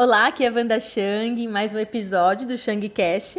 Olá, aqui é a Wanda Chang, mais um episódio do Shang Cash.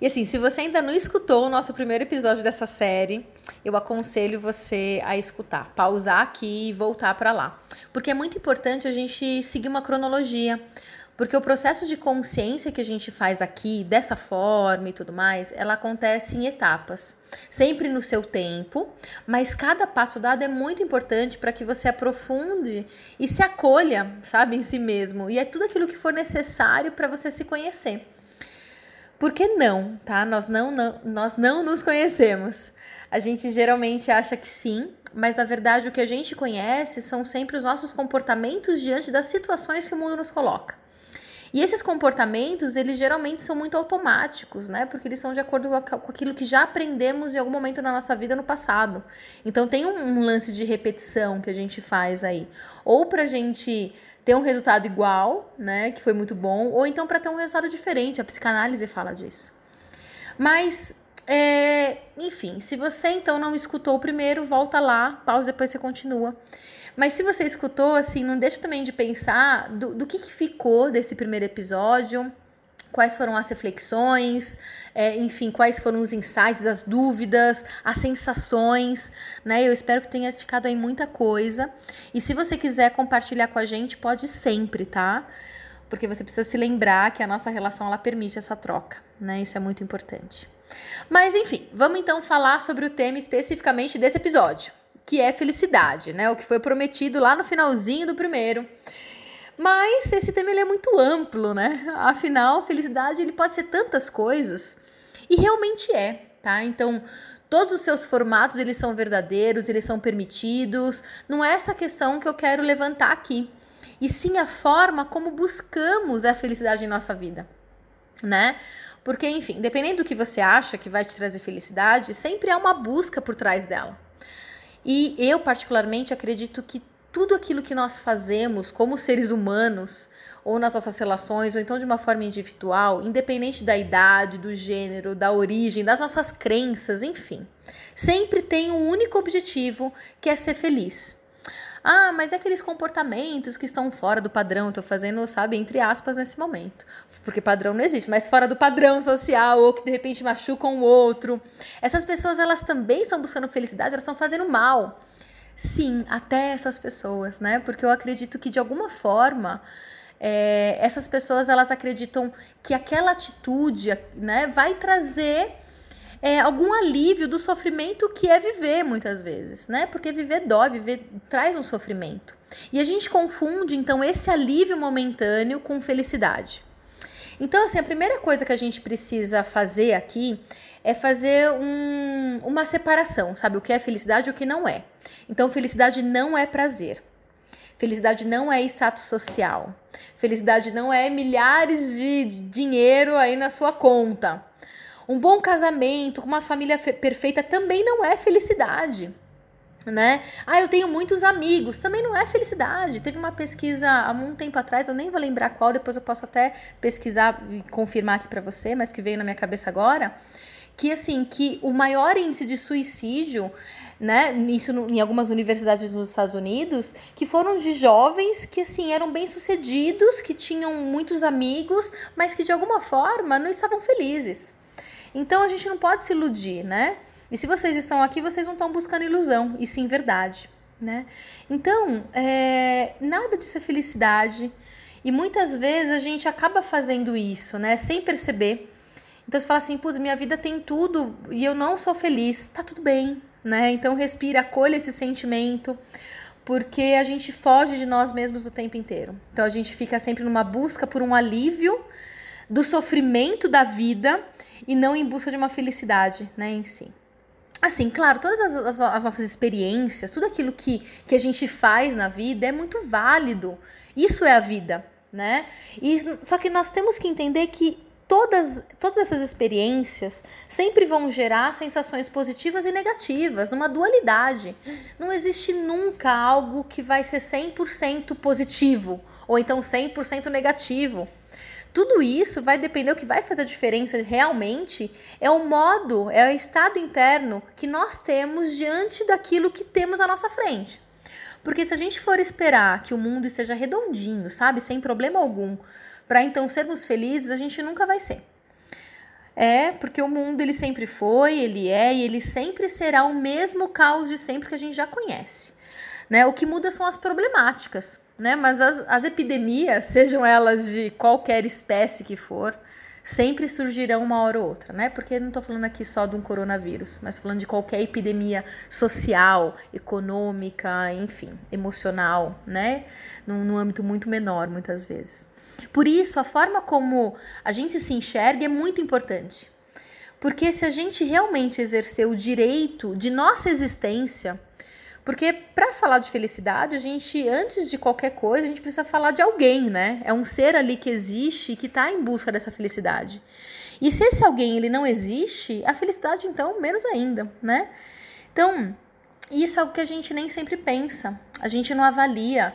E assim, se você ainda não escutou o nosso primeiro episódio dessa série, eu aconselho você a escutar, pausar aqui e voltar para lá. Porque é muito importante a gente seguir uma cronologia. Porque o processo de consciência que a gente faz aqui, dessa forma e tudo mais, ela acontece em etapas, sempre no seu tempo, mas cada passo dado é muito importante para que você aprofunde e se acolha, sabe, em si mesmo. E é tudo aquilo que for necessário para você se conhecer. Por que não, tá? Nós não, não, nós não nos conhecemos. A gente geralmente acha que sim, mas na verdade o que a gente conhece são sempre os nossos comportamentos diante das situações que o mundo nos coloca. E esses comportamentos, eles geralmente são muito automáticos, né? Porque eles são de acordo com aquilo que já aprendemos em algum momento na nossa vida no passado. Então tem um, um lance de repetição que a gente faz aí. Ou pra gente ter um resultado igual, né? Que foi muito bom, ou então para ter um resultado diferente. A psicanálise fala disso. Mas é, enfim, se você então não escutou o primeiro, volta lá, pausa depois você continua. Mas se você escutou, assim, não deixa também de pensar do, do que, que ficou desse primeiro episódio, quais foram as reflexões, é, enfim, quais foram os insights, as dúvidas, as sensações, né? Eu espero que tenha ficado aí muita coisa. E se você quiser compartilhar com a gente, pode sempre, tá? Porque você precisa se lembrar que a nossa relação ela permite essa troca, né? Isso é muito importante. Mas enfim, vamos então falar sobre o tema especificamente desse episódio que é felicidade, né? O que foi prometido lá no finalzinho do primeiro. Mas esse tema ele é muito amplo, né? Afinal, felicidade ele pode ser tantas coisas e realmente é, tá? Então, todos os seus formatos eles são verdadeiros, eles são permitidos. Não é essa questão que eu quero levantar aqui, e sim a forma como buscamos a felicidade em nossa vida, né? Porque, enfim, dependendo do que você acha que vai te trazer felicidade, sempre há uma busca por trás dela. E eu, particularmente, acredito que tudo aquilo que nós fazemos como seres humanos, ou nas nossas relações, ou então de uma forma individual, independente da idade, do gênero, da origem, das nossas crenças, enfim, sempre tem um único objetivo que é ser feliz. Ah, mas é aqueles comportamentos que estão fora do padrão, estou fazendo, sabe, entre aspas nesse momento. Porque padrão não existe, mas fora do padrão social ou que de repente machucam o outro. Essas pessoas, elas também estão buscando felicidade, elas estão fazendo mal. Sim, até essas pessoas, né? Porque eu acredito que de alguma forma é, essas pessoas elas acreditam que aquela atitude, né, vai trazer é, algum alívio do sofrimento que é viver muitas vezes, né? Porque viver dói, viver traz um sofrimento. E a gente confunde então esse alívio momentâneo com felicidade. Então, assim, a primeira coisa que a gente precisa fazer aqui é fazer um, uma separação, sabe? O que é felicidade e o que não é. Então, felicidade não é prazer. Felicidade não é status social. Felicidade não é milhares de dinheiro aí na sua conta. Um bom casamento, com uma família perfeita também não é felicidade. Né? Ah, eu tenho muitos amigos, também não é felicidade. Teve uma pesquisa há um tempo atrás, eu nem vou lembrar qual, depois eu posso até pesquisar e confirmar aqui para você, mas que veio na minha cabeça agora, que assim, que o maior índice de suicídio, né, isso em algumas universidades nos Estados Unidos, que foram de jovens que assim eram bem-sucedidos, que tinham muitos amigos, mas que de alguma forma não estavam felizes. Então a gente não pode se iludir, né? E se vocês estão aqui, vocês não estão buscando ilusão, e sim verdade, né? Então, é, nada disso é felicidade. E muitas vezes a gente acaba fazendo isso, né? Sem perceber. Então você fala assim, putz, minha vida tem tudo e eu não sou feliz. Tá tudo bem, né? Então respira, acolha esse sentimento porque a gente foge de nós mesmos o tempo inteiro. Então a gente fica sempre numa busca por um alívio do sofrimento da vida e não em busca de uma felicidade, né, em si. Assim, claro, todas as, as, as, nossas experiências, tudo aquilo que, que a gente faz na vida é muito válido. Isso é a vida, né? E, só que nós temos que entender que todas, todas essas experiências sempre vão gerar sensações positivas e negativas, numa dualidade. Não existe nunca algo que vai ser 100% positivo ou então 100% negativo. Tudo isso vai depender, o que vai fazer a diferença realmente é o modo, é o estado interno que nós temos diante daquilo que temos à nossa frente. Porque se a gente for esperar que o mundo esteja redondinho, sabe, sem problema algum, para então sermos felizes, a gente nunca vai ser. É, porque o mundo ele sempre foi, ele é e ele sempre será o mesmo caos de sempre que a gente já conhece. Né? O que muda são as problemáticas, né? Mas as, as epidemias, sejam elas de qualquer espécie que for, sempre surgirão uma hora ou outra, né? Porque não estou falando aqui só de um coronavírus, mas falando de qualquer epidemia social, econômica, enfim, emocional, né? Num, num âmbito muito menor, muitas vezes. Por isso, a forma como a gente se enxerga é muito importante. Porque se a gente realmente exercer o direito de nossa existência, porque para falar de felicidade, a gente, antes de qualquer coisa, a gente precisa falar de alguém, né? É um ser ali que existe e que está em busca dessa felicidade. E se esse alguém ele não existe, a felicidade então menos ainda, né? Então, isso é algo que a gente nem sempre pensa. A gente não avalia,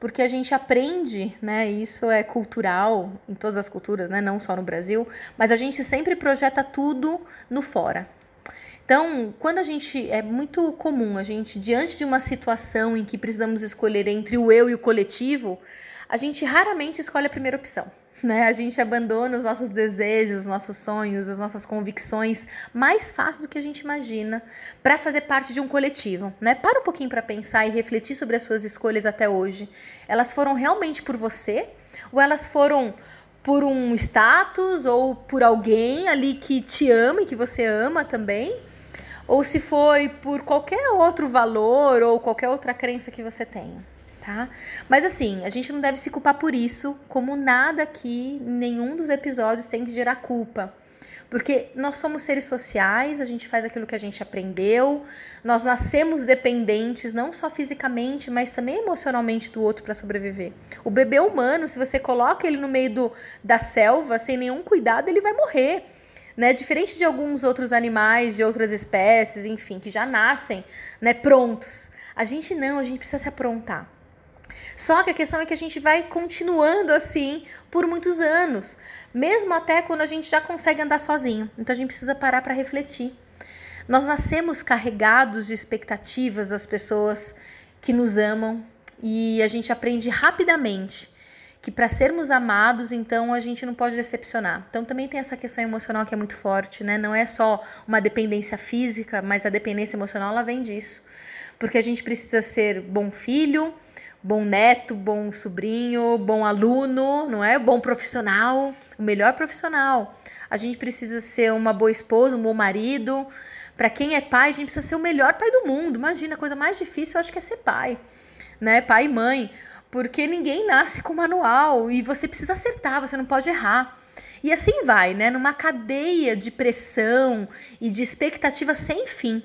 porque a gente aprende, né? Isso é cultural em todas as culturas, né? Não só no Brasil, mas a gente sempre projeta tudo no fora. Então, quando a gente. É muito comum a gente, diante de uma situação em que precisamos escolher entre o eu e o coletivo, a gente raramente escolhe a primeira opção. Né? A gente abandona os nossos desejos, os nossos sonhos, as nossas convicções mais fácil do que a gente imagina para fazer parte de um coletivo. Né? Para um pouquinho para pensar e refletir sobre as suas escolhas até hoje. Elas foram realmente por você ou elas foram por um status ou por alguém ali que te ama e que você ama também? Ou se foi por qualquer outro valor ou qualquer outra crença que você tenha, tá? Mas assim, a gente não deve se culpar por isso, como nada aqui, nenhum dos episódios tem que gerar culpa. Porque nós somos seres sociais, a gente faz aquilo que a gente aprendeu, nós nascemos dependentes, não só fisicamente, mas também emocionalmente do outro para sobreviver. O bebê humano, se você coloca ele no meio do, da selva sem nenhum cuidado, ele vai morrer. Né? Diferente de alguns outros animais, de outras espécies, enfim, que já nascem né, prontos. A gente não, a gente precisa se aprontar. Só que a questão é que a gente vai continuando assim por muitos anos, mesmo até quando a gente já consegue andar sozinho. Então a gente precisa parar para refletir. Nós nascemos carregados de expectativas das pessoas que nos amam e a gente aprende rapidamente que para sermos amados, então a gente não pode decepcionar. Então também tem essa questão emocional que é muito forte, né? Não é só uma dependência física, mas a dependência emocional ela vem disso. Porque a gente precisa ser bom filho, bom neto, bom sobrinho, bom aluno, não é? Bom profissional, o melhor profissional. A gente precisa ser uma boa esposa, um bom marido. Para quem é pai, a gente precisa ser o melhor pai do mundo. Imagina, a coisa mais difícil eu acho que é ser pai, né? Pai e mãe porque ninguém nasce com manual e você precisa acertar, você não pode errar. E assim vai, né? Numa cadeia de pressão e de expectativa sem fim.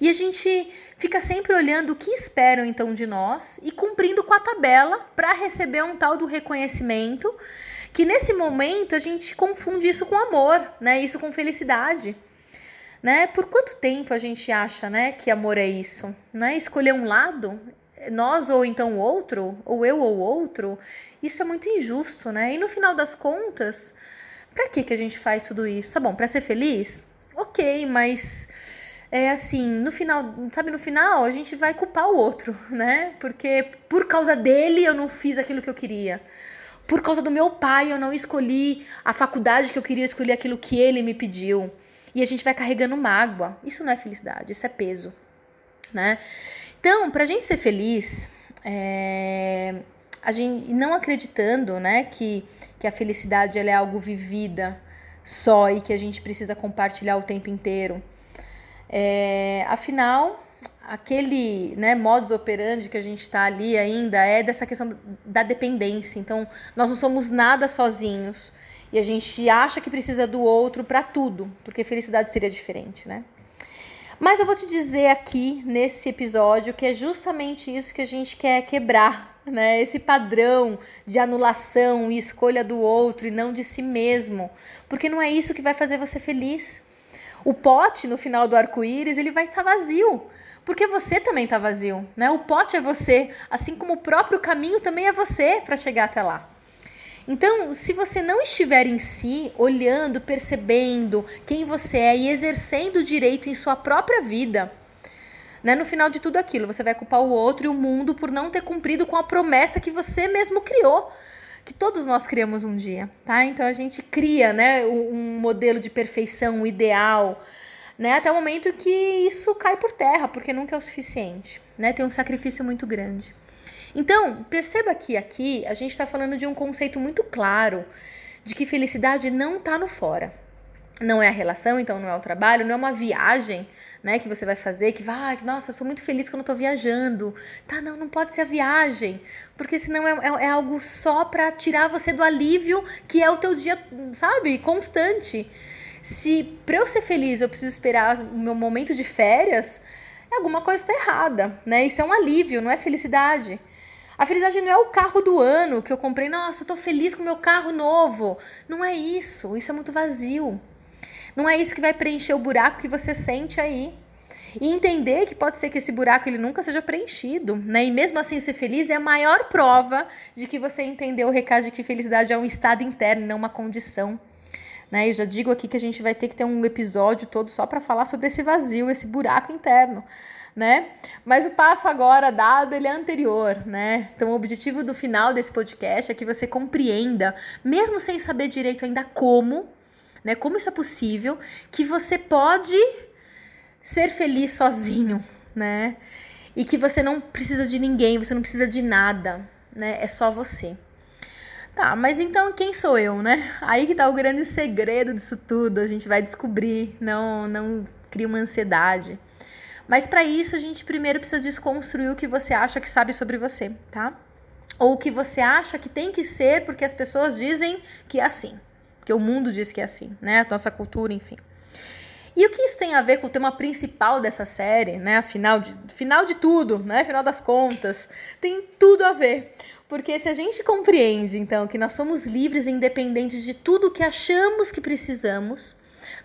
E a gente fica sempre olhando o que esperam então de nós e cumprindo com a tabela para receber um tal do reconhecimento, que nesse momento a gente confunde isso com amor, né? Isso com felicidade. Né? Por quanto tempo a gente acha, né, que amor é isso, né? Escolher um lado nós ou então o outro, ou eu ou outro, isso é muito injusto, né? E no final das contas, para que que a gente faz tudo isso? Tá bom, para ser feliz? OK, mas é assim, no final, sabe, no final a gente vai culpar o outro, né? Porque por causa dele eu não fiz aquilo que eu queria. Por causa do meu pai eu não escolhi a faculdade que eu queria, escolher aquilo que ele me pediu. E a gente vai carregando mágoa. Isso não é felicidade, isso é peso, né? Então, para a gente ser feliz, é, a gente não acreditando, né, que, que a felicidade ela é algo vivida só e que a gente precisa compartilhar o tempo inteiro. É, afinal, aquele né, modus operandi que a gente está ali ainda é dessa questão da dependência. Então, nós não somos nada sozinhos e a gente acha que precisa do outro para tudo, porque felicidade seria diferente, né? Mas eu vou te dizer aqui nesse episódio que é justamente isso que a gente quer quebrar, né? Esse padrão de anulação e escolha do outro e não de si mesmo, porque não é isso que vai fazer você feliz. O pote no final do arco-íris, ele vai estar vazio, porque você também está vazio, né? O pote é você, assim como o próprio caminho também é você para chegar até lá. Então, se você não estiver em si, olhando, percebendo quem você é e exercendo o direito em sua própria vida, Né? No final de tudo aquilo, você vai culpar o outro e o mundo por não ter cumprido com a promessa que você mesmo criou que todos nós criamos um dia, tá? Então a gente cria, né, um modelo de perfeição, um ideal, né, até o momento que isso cai por terra, porque nunca é o suficiente, né? Tem um sacrifício muito grande. Então, perceba que aqui a gente está falando de um conceito muito claro de que felicidade não está no fora. Não é a relação, então não é o trabalho, não é uma viagem, né, que você vai fazer, que vai, ah, nossa, eu sou muito feliz quando eu tô viajando. Tá, não, não pode ser a viagem, porque senão é, é, é algo só para tirar você do alívio que é o teu dia, sabe, constante. Se para eu ser feliz eu preciso esperar o meu momento de férias, alguma coisa está errada, né? Isso é um alívio, não é felicidade. A felicidade não é o carro do ano que eu comprei, nossa, eu tô feliz com o meu carro novo. Não é isso, isso é muito vazio. Não é isso que vai preencher o buraco que você sente aí. E entender que pode ser que esse buraco ele nunca seja preenchido, né? E mesmo assim ser feliz é a maior prova de que você entendeu o recado de que felicidade é um estado interno, não uma condição. Né? Eu já digo aqui que a gente vai ter que ter um episódio todo só para falar sobre esse vazio, esse buraco interno. Né? Mas o passo agora dado ele é anterior, né? Então o objetivo do final desse podcast é que você compreenda, mesmo sem saber direito ainda como, né? Como isso é possível que você pode ser feliz sozinho, né? E que você não precisa de ninguém, você não precisa de nada, né? É só você. Tá, mas então quem sou eu, né? Aí que tá o grande segredo disso tudo, a gente vai descobrir, não não cria uma ansiedade. Mas para isso a gente primeiro precisa desconstruir o que você acha que sabe sobre você, tá? Ou o que você acha que tem que ser porque as pessoas dizem que é assim porque o mundo diz que é assim, né? Nossa cultura, enfim. E o que isso tem a ver com o tema principal dessa série, né? Afinal de, final de tudo, né? Final das contas, tem tudo a ver. Porque se a gente compreende, então, que nós somos livres e independentes de tudo que achamos que precisamos,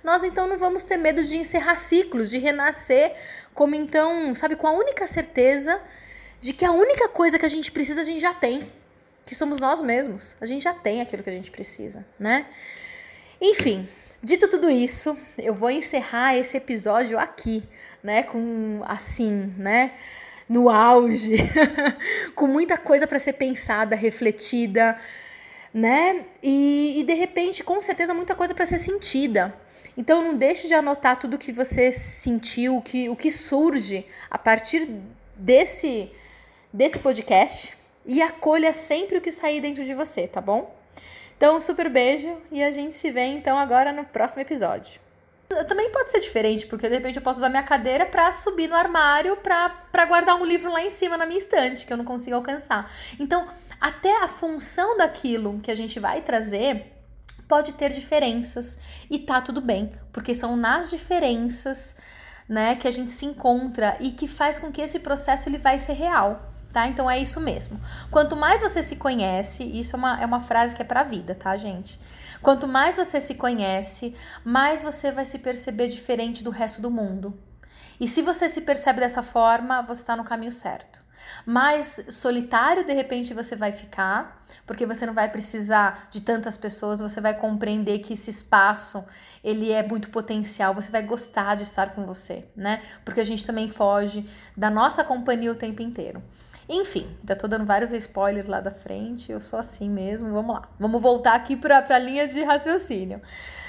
nós então não vamos ter medo de encerrar ciclos, de renascer, como então, sabe, com a única certeza de que a única coisa que a gente precisa a gente já tem que somos nós mesmos. A gente já tem aquilo que a gente precisa, né? Enfim, dito tudo isso, eu vou encerrar esse episódio aqui, né, com assim, né, no auge, com muita coisa para ser pensada, refletida, né? E, e de repente, com certeza, muita coisa para ser sentida. Então, não deixe de anotar tudo que você sentiu, que, o que surge a partir desse, desse podcast e acolha sempre o que sair dentro de você, tá bom? Então, um super beijo e a gente se vê então agora no próximo episódio. Também pode ser diferente, porque de repente eu posso usar minha cadeira para subir no armário para guardar um livro lá em cima na minha estante, que eu não consigo alcançar. Então, até a função daquilo que a gente vai trazer pode ter diferenças e tá tudo bem, porque são nas diferenças, né, que a gente se encontra e que faz com que esse processo ele vai ser real tá? Então é isso mesmo. Quanto mais você se conhece, isso é uma, é uma frase que é pra vida, tá, gente? Quanto mais você se conhece, mais você vai se perceber diferente do resto do mundo. E se você se percebe dessa forma, você está no caminho certo. Mais solitário, de repente, você vai ficar, porque você não vai precisar de tantas pessoas, você vai compreender que esse espaço, ele é muito potencial, você vai gostar de estar com você, né? Porque a gente também foge da nossa companhia o tempo inteiro. Enfim, já tô dando vários spoilers lá da frente, eu sou assim mesmo, vamos lá. Vamos voltar aqui para a linha de raciocínio,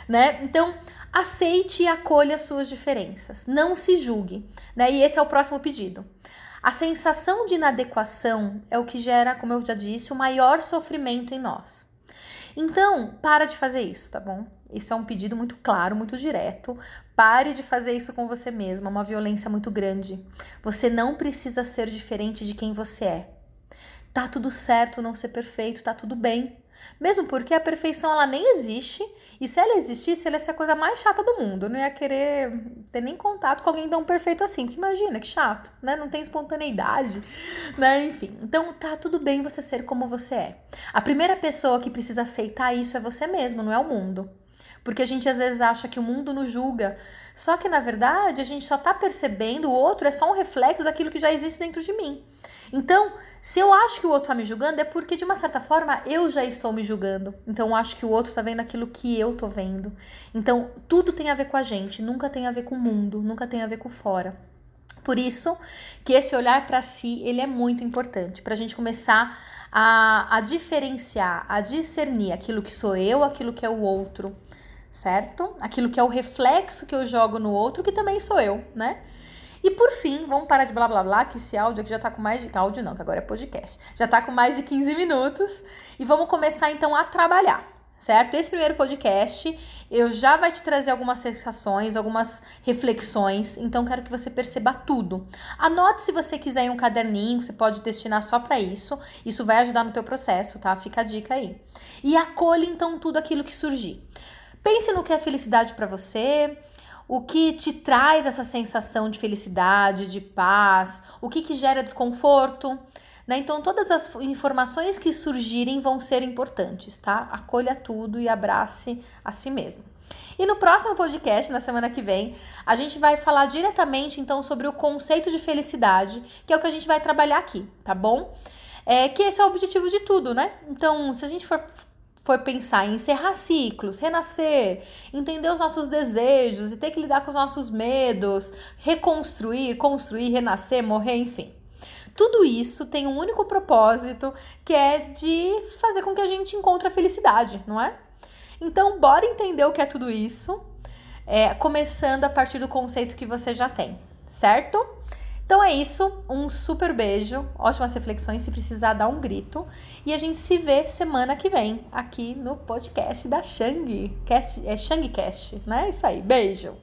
né? Então, aceite e acolha as suas diferenças, não se julgue, né? E esse é o próximo pedido. A sensação de inadequação é o que gera, como eu já disse, o maior sofrimento em nós. Então, para de fazer isso, tá bom? Isso é um pedido muito claro, muito direto. Pare de fazer isso com você mesma, é uma violência muito grande. Você não precisa ser diferente de quem você é. Tá tudo certo não ser perfeito, tá tudo bem. Mesmo porque a perfeição ela nem existe, e se ela existisse, ela ia ser a coisa mais chata do mundo. Eu não ia querer ter nem contato com alguém tão perfeito assim, porque imagina que chato, né? Não tem espontaneidade, né? Enfim. Então tá tudo bem você ser como você é. A primeira pessoa que precisa aceitar isso é você mesmo, não é o mundo. Porque a gente às vezes acha que o mundo nos julga. Só que na verdade a gente só tá percebendo o outro é só um reflexo daquilo que já existe dentro de mim. Então, se eu acho que o outro tá me julgando, é porque de uma certa forma eu já estou me julgando. Então, eu acho que o outro tá vendo aquilo que eu tô vendo. Então, tudo tem a ver com a gente, nunca tem a ver com o mundo, nunca tem a ver com fora. Por isso que esse olhar para si, ele é muito importante, para a gente começar a, a diferenciar, a discernir aquilo que sou eu, aquilo que é o outro, certo? Aquilo que é o reflexo que eu jogo no outro, que também sou eu, né? E por fim, vamos parar de blá blá blá, que esse áudio aqui já tá com mais de. Áudio não, que agora é podcast. Já tá com mais de 15 minutos. E vamos começar então a trabalhar certo? Esse primeiro podcast eu já vai te trazer algumas sensações, algumas reflexões, então quero que você perceba tudo. Anote se você quiser em um caderninho, você pode destinar só para isso. Isso vai ajudar no teu processo, tá? Fica a dica aí. E acolhe então tudo aquilo que surgir. Pense no que é felicidade para você, o que te traz essa sensação de felicidade, de paz, o que, que gera desconforto. Né? Então, todas as informações que surgirem vão ser importantes, tá? Acolha tudo e abrace a si mesmo. E no próximo podcast, na semana que vem, a gente vai falar diretamente então sobre o conceito de felicidade, que é o que a gente vai trabalhar aqui, tá bom? É que esse é o objetivo de tudo, né? Então, se a gente for for pensar em encerrar ciclos, renascer, entender os nossos desejos e ter que lidar com os nossos medos, reconstruir, construir, renascer, morrer, enfim. Tudo isso tem um único propósito, que é de fazer com que a gente encontre a felicidade, não é? Então, bora entender o que é tudo isso, é, começando a partir do conceito que você já tem, certo? Então é isso, um super beijo, ótimas reflexões, se precisar dar um grito. E a gente se vê semana que vem aqui no podcast da Shang. Cast, é Shangcast, né? Isso aí, beijo!